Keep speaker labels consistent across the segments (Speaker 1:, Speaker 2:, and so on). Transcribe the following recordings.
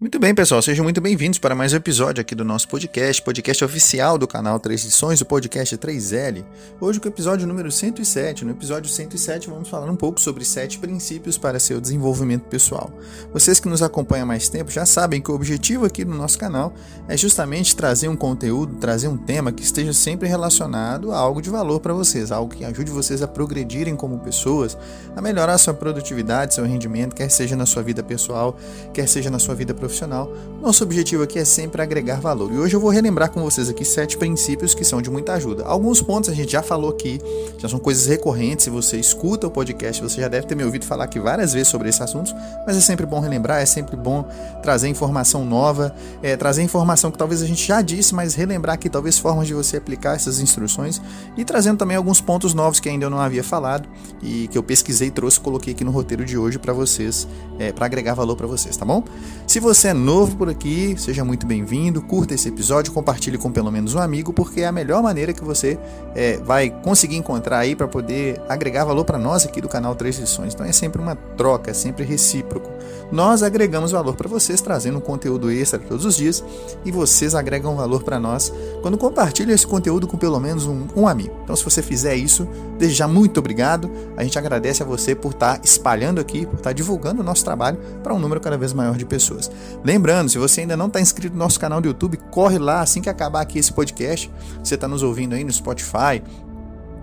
Speaker 1: Muito bem, pessoal, sejam muito bem-vindos para mais um episódio aqui do nosso podcast, podcast oficial do canal Três Lições, o podcast 3L. Hoje com o episódio número 107. No episódio 107 vamos falar um pouco sobre sete princípios para seu desenvolvimento pessoal. Vocês que nos acompanham há mais tempo já sabem que o objetivo aqui do nosso canal é justamente trazer um conteúdo, trazer um tema que esteja sempre relacionado a algo de valor para vocês, algo que ajude vocês a progredirem como pessoas, a melhorar sua produtividade, seu rendimento, quer seja na sua vida pessoal, quer seja na sua vida profissional profissional, nosso objetivo aqui é sempre agregar valor. E hoje eu vou relembrar com vocês aqui sete princípios que são de muita ajuda. Alguns pontos a gente já falou aqui, já são coisas recorrentes. Se você escuta o podcast, você já deve ter me ouvido falar aqui várias vezes sobre esses assuntos, mas é sempre bom relembrar, é sempre bom trazer informação nova, é, trazer informação que talvez a gente já disse, mas relembrar aqui talvez formas de você aplicar essas instruções e trazendo também alguns pontos novos que ainda eu não havia falado e que eu pesquisei, trouxe, coloquei aqui no roteiro de hoje para vocês, é, para agregar valor para vocês, tá bom? Se você você é novo por aqui, seja muito bem-vindo, curta esse episódio, compartilhe com pelo menos um amigo, porque é a melhor maneira que você é, vai conseguir encontrar aí para poder agregar valor para nós aqui do canal Três Lições. Então é sempre uma troca, é sempre recíproco. Nós agregamos valor para vocês, trazendo um conteúdo extra todos os dias, e vocês agregam valor para nós quando compartilham esse conteúdo com pelo menos um, um, amigo. Então, se você fizer isso, desde já muito obrigado. A gente agradece a você por estar tá espalhando aqui, por estar tá divulgando o nosso trabalho para um número cada vez maior de pessoas. Lembrando, se você ainda não está inscrito no nosso canal do YouTube, corre lá assim que acabar aqui esse podcast. Você está nos ouvindo aí no Spotify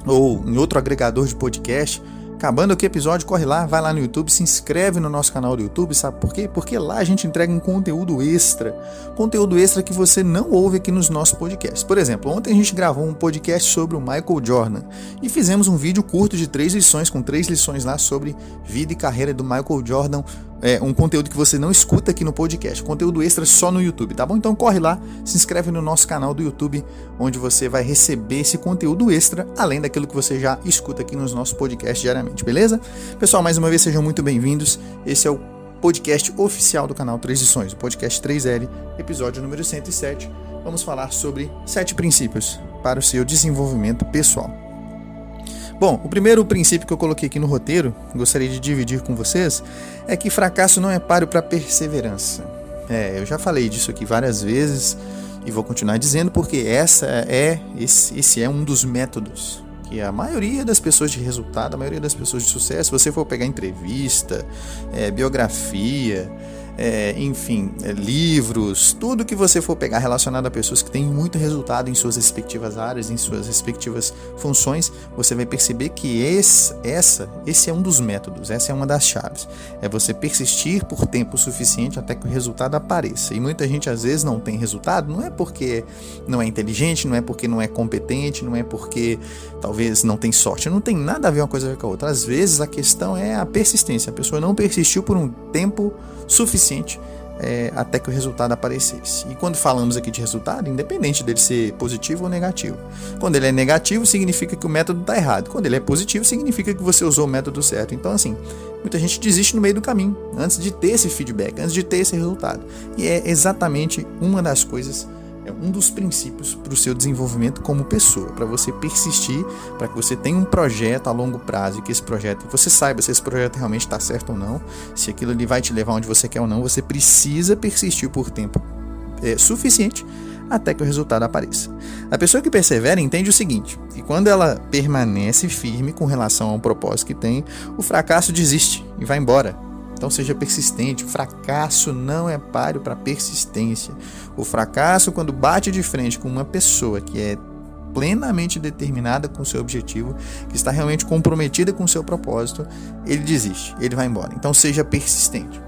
Speaker 1: ou em outro agregador de podcast Acabando aqui o episódio, corre lá, vai lá no YouTube, se inscreve no nosso canal do YouTube, sabe por quê? Porque lá a gente entrega um conteúdo extra, conteúdo extra que você não ouve aqui nos nossos podcasts. Por exemplo, ontem a gente gravou um podcast sobre o Michael Jordan e fizemos um vídeo curto de três lições, com três lições lá sobre vida e carreira do Michael Jordan, é, um conteúdo que você não escuta aqui no podcast, conteúdo extra só no YouTube, tá bom? Então corre lá, se inscreve no nosso canal do YouTube, onde você vai receber esse conteúdo extra, além daquilo que você já escuta aqui nos nossos podcasts diariamente, beleza? Pessoal, mais uma vez sejam muito bem-vindos. Esse é o podcast oficial do canal Transições, o podcast 3L, episódio número 107. Vamos falar sobre sete princípios para o seu desenvolvimento pessoal. Bom, o primeiro princípio que eu coloquei aqui no roteiro, gostaria de dividir com vocês, é que fracasso não é páreo para perseverança. É, eu já falei disso aqui várias vezes e vou continuar dizendo porque essa é esse, esse é um dos métodos que a maioria das pessoas de resultado, a maioria das pessoas de sucesso, se você for pegar entrevista, é, biografia, é, enfim, é, livros, tudo que você for pegar relacionado a pessoas que têm muito resultado em suas respectivas áreas, em suas respectivas funções, você vai perceber que esse, essa, esse é um dos métodos, essa é uma das chaves. É você persistir por tempo suficiente até que o resultado apareça. E muita gente às vezes não tem resultado, não é porque não é inteligente, não é porque não é competente, não é porque talvez não tem sorte, não tem nada a ver uma coisa com a outra. Às vezes a questão é a persistência. A pessoa não persistiu por um tempo suficiente é, até que o resultado aparecesse. E quando falamos aqui de resultado, independente dele ser positivo ou negativo. Quando ele é negativo, significa que o método está errado. Quando ele é positivo, significa que você usou o método certo. Então, assim, muita gente desiste no meio do caminho, antes de ter esse feedback, antes de ter esse resultado. E é exatamente uma das coisas é um dos princípios para o seu desenvolvimento como pessoa, para você persistir, para que você tenha um projeto a longo prazo e que esse projeto, você saiba se esse projeto realmente está certo ou não, se aquilo ali vai te levar onde você quer ou não, você precisa persistir por tempo é, suficiente até que o resultado apareça. A pessoa que persevera entende o seguinte: que quando ela permanece firme com relação ao propósito que tem, o fracasso desiste e vai embora então seja persistente. O fracasso não é páreo para persistência. O fracasso, quando bate de frente com uma pessoa que é plenamente determinada com seu objetivo, que está realmente comprometida com seu propósito, ele desiste, ele vai embora. Então seja persistente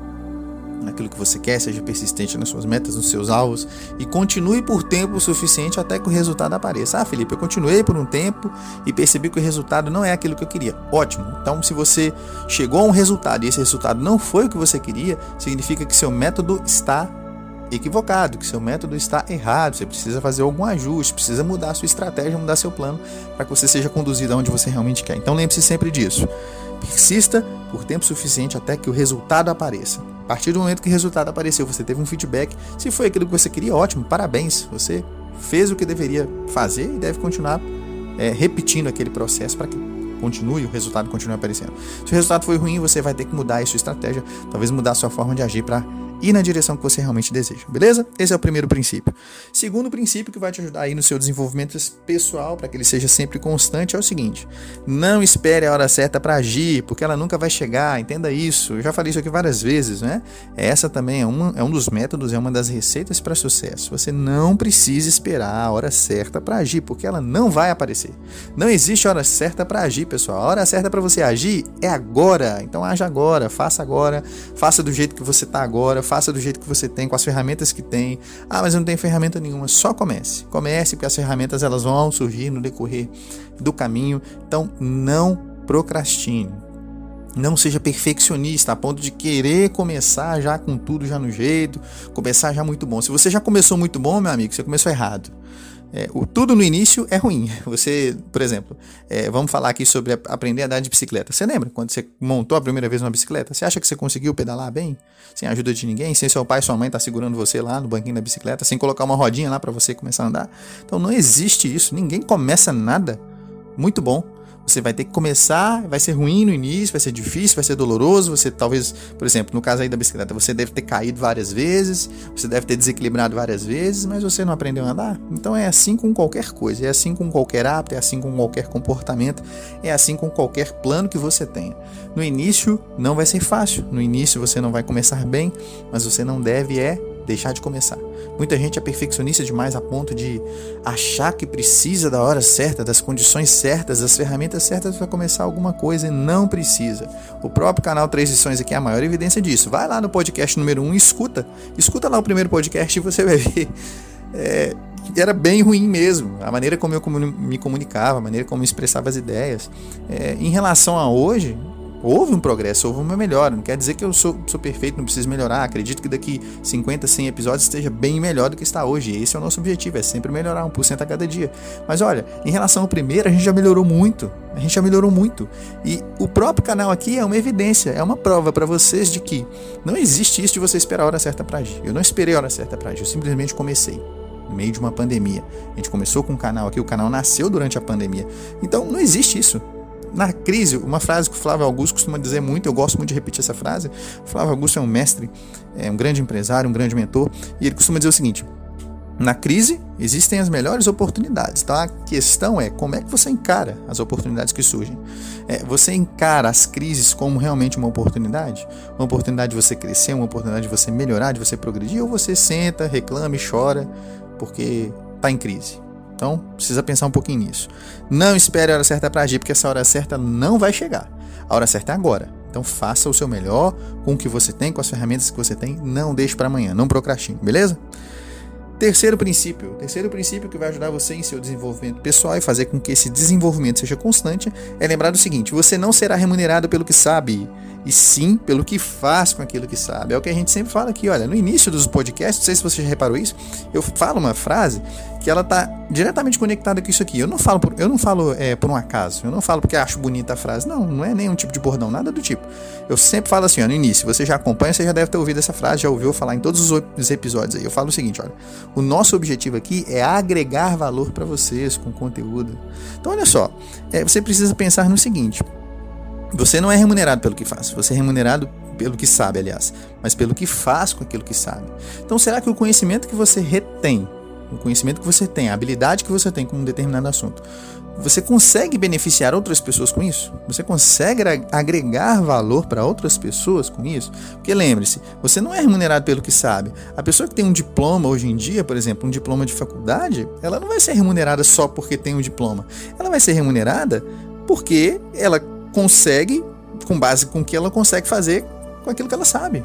Speaker 1: naquilo que você quer, seja persistente nas suas metas, nos seus alvos e continue por tempo suficiente até que o resultado apareça. Ah, Felipe, eu continuei por um tempo e percebi que o resultado não é aquilo que eu queria. Ótimo. Então, se você chegou a um resultado e esse resultado não foi o que você queria, significa que seu método está equivocado, que seu método está errado, você precisa fazer algum ajuste, precisa mudar a sua estratégia, mudar seu plano para que você seja conduzido aonde você realmente quer. Então lembre-se sempre disso. Persista por tempo suficiente até que o resultado apareça. A partir do momento que o resultado apareceu, você teve um feedback. Se foi aquilo que você queria, ótimo, parabéns. Você fez o que deveria fazer e deve continuar é, repetindo aquele processo para que continue, o resultado continue aparecendo. Se o resultado foi ruim, você vai ter que mudar a sua estratégia, talvez mudar a sua forma de agir para ir na direção que você realmente deseja, beleza? Esse é o primeiro princípio. Segundo princípio que vai te ajudar aí no seu desenvolvimento pessoal, para que ele seja sempre constante, é o seguinte: não espere a hora certa para agir, porque ela nunca vai chegar, entenda isso. Eu já falei isso aqui várias vezes, né? Essa também é, uma, é um dos métodos, é uma das receitas para sucesso. Você não precisa esperar a hora certa para agir, porque ela não vai aparecer. Não existe hora certa para agir, pessoal. A hora certa para você agir é agora. Então haja agora, faça agora, faça do jeito que você está agora, faça do jeito que você tem, com as ferramentas que tem. Ah, mas eu não tenho ferramenta nenhuma. Só comece. Comece, porque as ferramentas elas vão surgir no decorrer do caminho. Então não procrastine. Não seja perfeccionista a ponto de querer começar já com tudo já no jeito, começar já muito bom. Se você já começou muito bom, meu amigo, você começou errado. É, o tudo no início é ruim. Você, por exemplo, é, vamos falar aqui sobre aprender a andar de bicicleta. Você lembra quando você montou a primeira vez uma bicicleta? Você acha que você conseguiu pedalar bem? Sem ajuda de ninguém? Sem seu pai e sua mãe estar tá segurando você lá no banquinho da bicicleta? Sem colocar uma rodinha lá para você começar a andar? Então não existe isso. Ninguém começa nada muito bom você vai ter que começar, vai ser ruim no início, vai ser difícil, vai ser doloroso. Você talvez, por exemplo, no caso aí da bicicleta, você deve ter caído várias vezes, você deve ter desequilibrado várias vezes, mas você não aprendeu a andar. Então é assim com qualquer coisa, é assim com qualquer hábito, é assim com qualquer comportamento, é assim com qualquer plano que você tenha. No início não vai ser fácil, no início você não vai começar bem, mas você não deve é deixar de começar. Muita gente é perfeccionista demais a ponto de achar que precisa da hora certa, das condições certas, das ferramentas certas para começar alguma coisa e não precisa. O próprio canal Três Lições aqui é a maior evidência disso. Vai lá no podcast número 1 um, e escuta. Escuta lá o primeiro podcast e você vai ver. É, era bem ruim mesmo. A maneira como eu me comunicava, a maneira como eu expressava as ideias. É, em relação a hoje, houve um progresso, houve uma melhora. Não quer dizer que eu sou, sou perfeito, não preciso melhorar. Acredito que daqui 50, 100 episódios esteja bem melhor do que está hoje. Esse é o nosso objetivo, é sempre melhorar 1% a cada dia. Mas olha, em relação ao primeiro, a gente já melhorou muito. A gente já melhorou muito. E o próprio canal aqui é uma evidência, é uma prova para vocês de que não existe isso de você esperar a hora certa para agir. Eu não esperei a hora certa para agir, eu simplesmente comecei no meio de uma pandemia. A gente começou com o canal aqui, o canal nasceu durante a pandemia. Então não existe isso na crise, uma frase que o Flávio Augusto costuma dizer muito, eu gosto muito de repetir essa frase. O Flávio Augusto é um mestre, é um grande empresário, um grande mentor, e ele costuma dizer o seguinte: na crise existem as melhores oportunidades. Então a questão é como é que você encara as oportunidades que surgem. É, você encara as crises como realmente uma oportunidade? Uma oportunidade de você crescer, uma oportunidade de você melhorar, de você progredir, ou você senta, reclama e chora porque está em crise? Então, precisa pensar um pouquinho nisso. Não espere a hora certa para agir, porque essa hora certa não vai chegar. A hora certa é agora. Então, faça o seu melhor com o que você tem, com as ferramentas que você tem. Não deixe para amanhã, não procrastine, beleza? Terceiro princípio, terceiro princípio que vai ajudar você em seu desenvolvimento pessoal e fazer com que esse desenvolvimento seja constante é lembrar do seguinte: você não será remunerado pelo que sabe, e sim pelo que faz com aquilo que sabe. É o que a gente sempre fala aqui, olha, no início dos podcasts, não sei se você já reparou isso, eu falo uma frase que ela está diretamente conectada com isso aqui. Eu não falo por, eu não falo é, por um acaso, eu não falo porque acho bonita a frase. Não, não é nenhum tipo de bordão, nada do tipo. Eu sempre falo assim, ó, no início, você já acompanha, você já deve ter ouvido essa frase, já ouviu falar em todos os episódios aí. Eu falo o seguinte, olha, o nosso objetivo aqui é agregar valor para vocês com conteúdo. Então, olha só, é, você precisa pensar no seguinte: você não é remunerado pelo que faz, você é remunerado pelo que sabe, aliás, mas pelo que faz com aquilo que sabe. Então, será que o conhecimento que você retém o conhecimento que você tem, a habilidade que você tem com um determinado assunto, você consegue beneficiar outras pessoas com isso? Você consegue agregar valor para outras pessoas com isso? Porque lembre-se, você não é remunerado pelo que sabe. A pessoa que tem um diploma hoje em dia, por exemplo, um diploma de faculdade, ela não vai ser remunerada só porque tem um diploma. Ela vai ser remunerada porque ela consegue, com base com o que ela consegue fazer com aquilo que ela sabe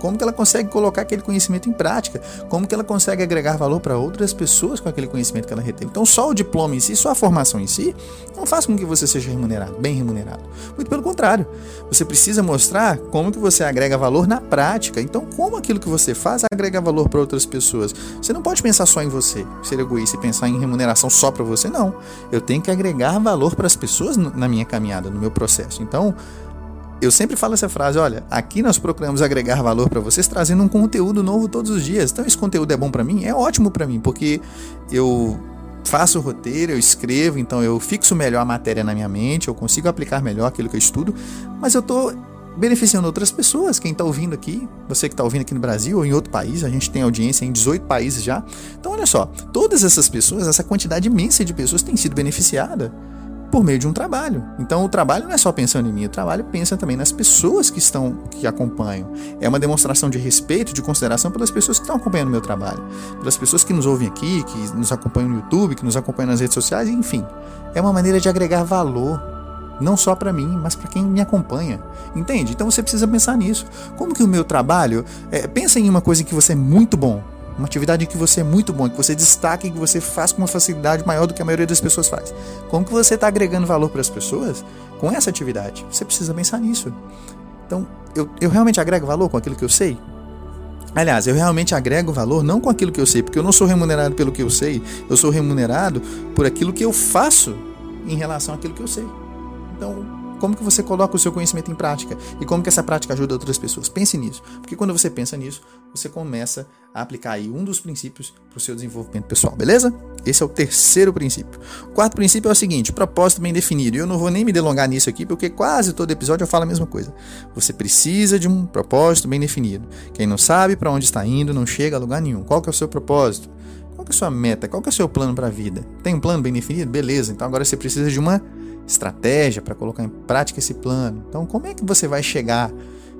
Speaker 1: como que ela consegue colocar aquele conhecimento em prática, como que ela consegue agregar valor para outras pessoas com aquele conhecimento que ela reteve. Então, só o diploma em si, só a formação em si, não faz com que você seja remunerado, bem remunerado. Muito pelo contrário, você precisa mostrar como que você agrega valor na prática. Então, como aquilo que você faz agrega valor para outras pessoas. Você não pode pensar só em você, ser egoísta e pensar em remuneração só para você, não. Eu tenho que agregar valor para as pessoas na minha caminhada, no meu processo. Então, eu sempre falo essa frase, olha, aqui nós procuramos agregar valor para vocês trazendo um conteúdo novo todos os dias. Então esse conteúdo é bom para mim? É ótimo para mim, porque eu faço o roteiro, eu escrevo, então eu fixo melhor a matéria na minha mente, eu consigo aplicar melhor aquilo que eu estudo, mas eu estou beneficiando outras pessoas, quem está ouvindo aqui, você que está ouvindo aqui no Brasil ou em outro país, a gente tem audiência em 18 países já. Então, olha só, todas essas pessoas, essa quantidade imensa de pessoas tem sido beneficiada por meio de um trabalho. Então o trabalho não é só pensando em mim, o trabalho pensa também nas pessoas que estão que acompanham. É uma demonstração de respeito, de consideração pelas pessoas que estão acompanhando o meu trabalho, pelas pessoas que nos ouvem aqui, que nos acompanham no YouTube, que nos acompanham nas redes sociais, enfim. É uma maneira de agregar valor não só para mim, mas para quem me acompanha. Entende? Então você precisa pensar nisso. Como que o meu trabalho, é, pensa em uma coisa em que você é muito bom, uma atividade que você é muito bom, que você destaca e que você faz com uma facilidade maior do que a maioria das pessoas faz. Como que você está agregando valor para as pessoas com essa atividade? Você precisa pensar nisso. Então, eu, eu realmente agrego valor com aquilo que eu sei? Aliás, eu realmente agrego valor não com aquilo que eu sei, porque eu não sou remunerado pelo que eu sei, eu sou remunerado por aquilo que eu faço em relação àquilo que eu sei. Então, como que você coloca o seu conhecimento em prática e como que essa prática ajuda outras pessoas. Pense nisso, porque quando você pensa nisso, você começa a aplicar aí um dos princípios para o seu desenvolvimento pessoal, beleza? Esse é o terceiro princípio. O quarto princípio é o seguinte: propósito bem definido. E eu não vou nem me delongar nisso aqui, porque quase todo episódio eu falo a mesma coisa. Você precisa de um propósito bem definido. Quem não sabe para onde está indo não chega a lugar nenhum. Qual que é o seu propósito? Qual que é a sua meta? Qual que é o seu plano para a vida? Tem um plano bem definido? Beleza. Então agora você precisa de uma estratégia para colocar em prática esse plano. Então, como é que você vai chegar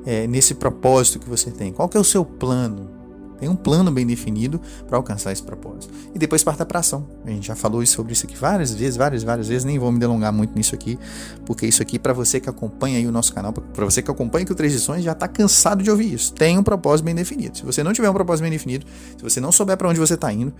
Speaker 1: é, nesse propósito que você tem? Qual que é o seu plano? Tem um plano bem definido para alcançar esse propósito. E depois parta para ação. A gente já falou sobre isso aqui várias vezes, várias, várias vezes. Nem vou me delongar muito nisso aqui, porque isso aqui, para você que acompanha aí o nosso canal, para você que acompanha aqui o Três Lições, já está cansado de ouvir isso. Tem um propósito bem definido. Se você não tiver um propósito bem definido, se você não souber para onde você está indo,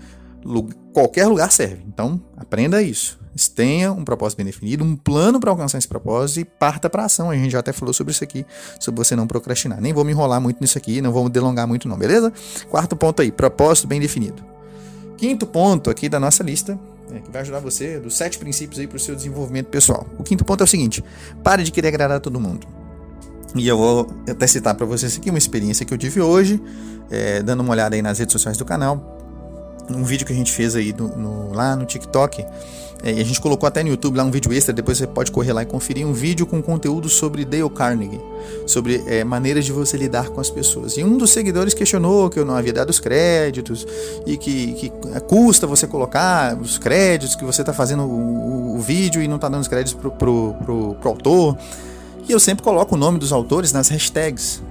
Speaker 1: qualquer lugar serve. Então, aprenda isso. Tenha um propósito bem definido, um plano para alcançar esse propósito e parta para ação. A gente já até falou sobre isso aqui, sobre você não procrastinar. Nem vou me enrolar muito nisso aqui, não vou me delongar muito não, beleza? Quarto ponto aí, propósito bem definido. Quinto ponto aqui da nossa lista, é, que vai ajudar você, dos sete princípios aí para o seu desenvolvimento pessoal. O quinto ponto é o seguinte, pare de querer agradar todo mundo. E eu vou até citar para vocês aqui uma experiência que eu tive hoje, é, dando uma olhada aí nas redes sociais do canal um vídeo que a gente fez aí no, lá no TikTok. É, e a gente colocou até no YouTube lá um vídeo extra, depois você pode correr lá e conferir um vídeo com conteúdo sobre Dale Carnegie, sobre é, maneiras de você lidar com as pessoas. E um dos seguidores questionou que eu não havia dado os créditos e que, que custa você colocar os créditos, que você está fazendo o, o, vídeo e não está dando os créditos pro, pro autor. E eu sempre coloco o nome dos autores nas hashtags.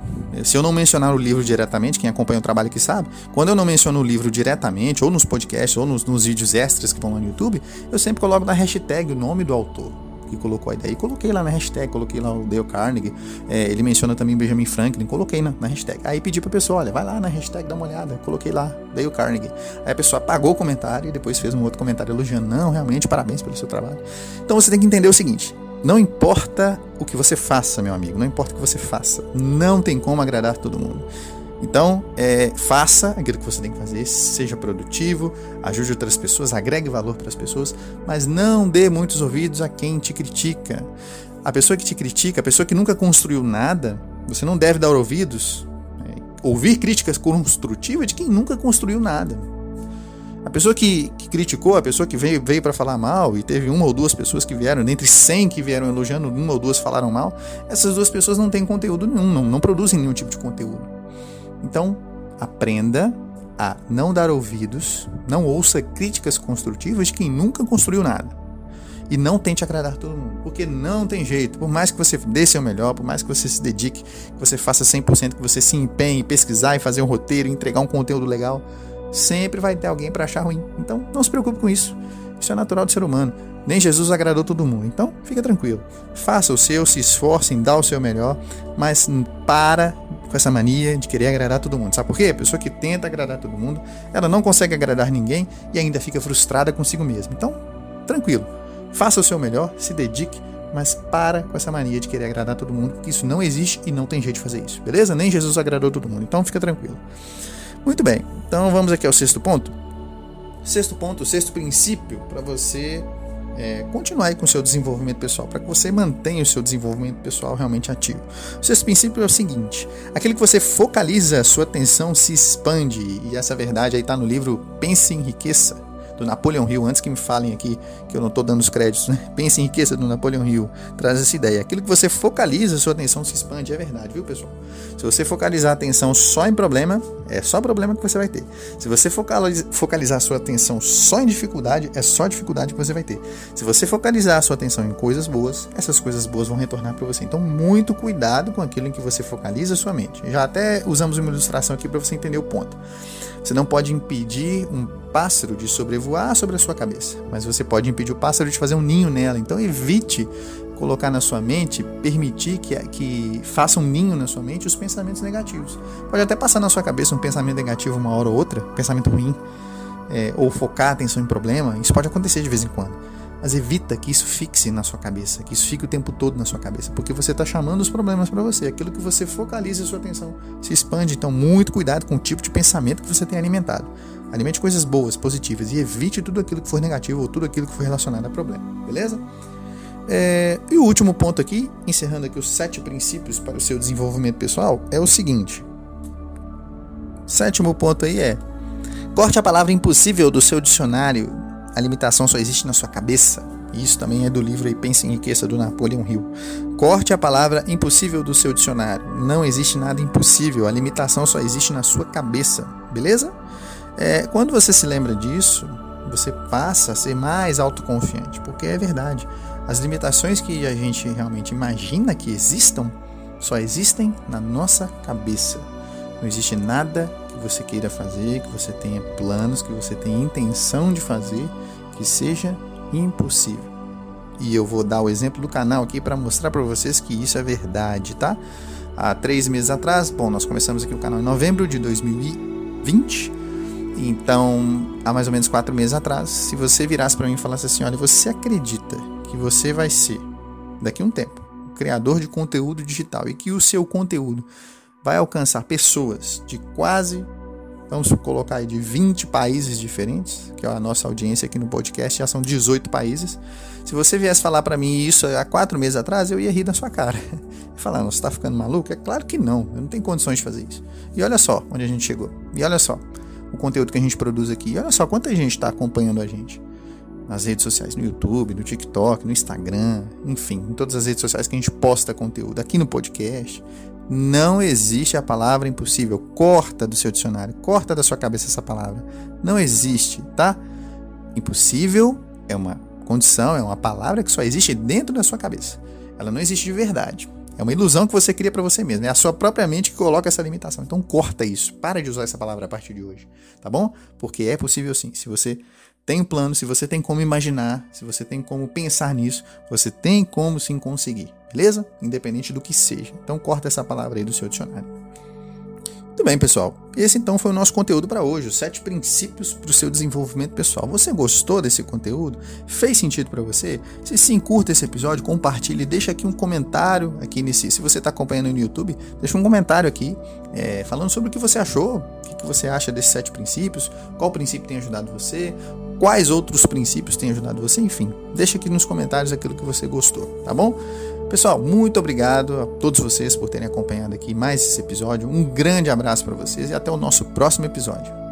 Speaker 1: Se eu não mencionar o livro diretamente, quem acompanha o trabalho aqui sabe, quando eu não menciono o livro diretamente, ou nos podcasts, ou nos, nos vídeos extras que vão lá no YouTube, eu sempre coloco na hashtag o nome do autor que colocou a ideia. E coloquei lá na hashtag, coloquei lá o Dale Carnegie, é, ele menciona também Benjamin Franklin, coloquei na, na hashtag. Aí pedi pra pessoa, olha, vai lá na hashtag, dá uma olhada, coloquei lá, Dale Carnegie. Aí a pessoa apagou o comentário e depois fez um outro comentário elogiando, não, realmente, parabéns pelo seu trabalho. Então você tem que entender o seguinte, não importa o que você faça, meu amigo, não importa o que você faça, não tem como agradar todo mundo. Então, é, faça aquilo que você tem que fazer, seja produtivo, ajude outras pessoas, agregue valor para as pessoas, mas não dê muitos ouvidos a quem te critica. A pessoa que te critica, a pessoa que nunca construiu nada, você não deve dar ouvidos, é, ouvir críticas construtivas de quem nunca construiu nada. A pessoa que, que criticou, a pessoa que veio, veio para falar mal, e teve uma ou duas pessoas que vieram, dentre 100 que vieram elogiando, uma ou duas falaram mal, essas duas pessoas não têm conteúdo nenhum, não, não produzem nenhum tipo de conteúdo. Então, aprenda a não dar ouvidos, não ouça críticas construtivas de quem nunca construiu nada. E não tente agradar todo mundo, porque não tem jeito. Por mais que você dê seu melhor, por mais que você se dedique, que você faça 100%, que você se empenhe em pesquisar e fazer um roteiro, entregar um conteúdo legal, Sempre vai ter alguém para achar ruim. Então, não se preocupe com isso. Isso é natural do ser humano. Nem Jesus agradou todo mundo. Então, fica tranquilo. Faça o seu, se esforce em dar o seu melhor, mas para com essa mania de querer agradar todo mundo. Sabe por quê? A pessoa que tenta agradar todo mundo, ela não consegue agradar ninguém e ainda fica frustrada consigo mesma. Então, tranquilo. Faça o seu melhor, se dedique, mas para com essa mania de querer agradar todo mundo, porque isso não existe e não tem jeito de fazer isso. Beleza? Nem Jesus agradou todo mundo. Então, fica tranquilo. Muito bem, então vamos aqui ao sexto ponto. Sexto ponto, sexto princípio para você é, continuar com o seu desenvolvimento pessoal, para que você mantenha o seu desenvolvimento pessoal realmente ativo. O sexto princípio é o seguinte: aquilo que você focaliza, a sua atenção se expande, e essa verdade aí está no livro Pense em Riqueza, do Napoleon Hill, antes que me falem aqui que eu não estou dando os créditos, né? Pense em riqueza do Napoleon Hill, traz essa ideia. Aquilo que você focaliza, sua atenção se expande, é verdade, viu, pessoal? Se você focalizar a atenção só em problema, é só problema que você vai ter. Se você focalizar sua atenção só em dificuldade, é só dificuldade que você vai ter. Se você focalizar sua atenção em coisas boas, essas coisas boas vão retornar para você. Então, muito cuidado com aquilo em que você focaliza sua mente. Já até usamos uma ilustração aqui para você entender o ponto. Você não pode impedir um pássaro de sobrevoar sobre a sua cabeça, mas você pode impedir o pássaro de fazer um ninho nela. Então evite colocar na sua mente, permitir que, que faça um ninho na sua mente os pensamentos negativos. Pode até passar na sua cabeça um pensamento negativo uma hora ou outra, pensamento ruim, é, ou focar a atenção em problema. Isso pode acontecer de vez em quando. Mas evita que isso fixe na sua cabeça, que isso fique o tempo todo na sua cabeça, porque você está chamando os problemas para você. Aquilo que você focaliza a sua atenção se expande. Então, muito cuidado com o tipo de pensamento que você tem alimentado. Alimente coisas boas, positivas e evite tudo aquilo que for negativo ou tudo aquilo que for relacionado a problema. Beleza? É, e o último ponto aqui, encerrando aqui os sete princípios para o seu desenvolvimento pessoal, é o seguinte. Sétimo ponto aí é: corte a palavra impossível do seu dicionário a limitação só existe na sua cabeça. Isso também é do livro aí Pense em Riqueza do Napoleon Hill. Corte a palavra impossível do seu dicionário. Não existe nada impossível, a limitação só existe na sua cabeça, beleza? É, quando você se lembra disso, você passa a ser mais autoconfiante, porque é verdade. As limitações que a gente realmente imagina que existam só existem na nossa cabeça. Não existe nada que você queira fazer, que você tenha planos, que você tenha intenção de fazer, que seja impossível. E eu vou dar o exemplo do canal aqui para mostrar para vocês que isso é verdade, tá? Há três meses atrás, bom, nós começamos aqui o canal em novembro de 2020. Então, há mais ou menos quatro meses atrás, se você virasse para mim e falasse assim, olha, você acredita que você vai ser daqui a um tempo criador de conteúdo digital e que o seu conteúdo vai alcançar pessoas de quase, vamos colocar aí, de 20 países diferentes, que é a nossa audiência aqui no podcast, já são 18 países. Se você viesse falar para mim isso há quatro meses atrás, eu ia rir da sua cara. Falar, você está ficando maluco? É claro que não, eu não tenho condições de fazer isso. E olha só onde a gente chegou. E olha só o conteúdo que a gente produz aqui. E olha só quanta gente está acompanhando a gente nas redes sociais, no YouTube, no TikTok, no Instagram, enfim, em todas as redes sociais que a gente posta conteúdo, aqui no podcast. Não existe a palavra impossível. Corta do seu dicionário, corta da sua cabeça essa palavra. Não existe, tá? Impossível é uma condição, é uma palavra que só existe dentro da sua cabeça. Ela não existe de verdade. É uma ilusão que você cria para você mesmo. É a sua própria mente que coloca essa limitação. Então corta isso. Para de usar essa palavra a partir de hoje, tá bom? Porque é possível sim. Se você tem um plano, se você tem como imaginar, se você tem como pensar nisso, você tem como sim conseguir, beleza? Independente do que seja. Então corta essa palavra aí do seu dicionário. Muito bem, pessoal. Esse então foi o nosso conteúdo para hoje, os sete princípios para o seu desenvolvimento pessoal. Você gostou desse conteúdo? Fez sentido para você? Se sim, curta esse episódio, compartilhe, deixa aqui um comentário aqui nesse. Se você está acompanhando no YouTube, deixa um comentário aqui é, falando sobre o que você achou, o que você acha desses sete princípios, qual princípio tem ajudado você, quais outros princípios têm ajudado você, enfim, deixa aqui nos comentários aquilo que você gostou, tá bom? Pessoal, muito obrigado a todos vocês por terem acompanhado aqui mais esse episódio. Um grande abraço para vocês e até o nosso próximo episódio.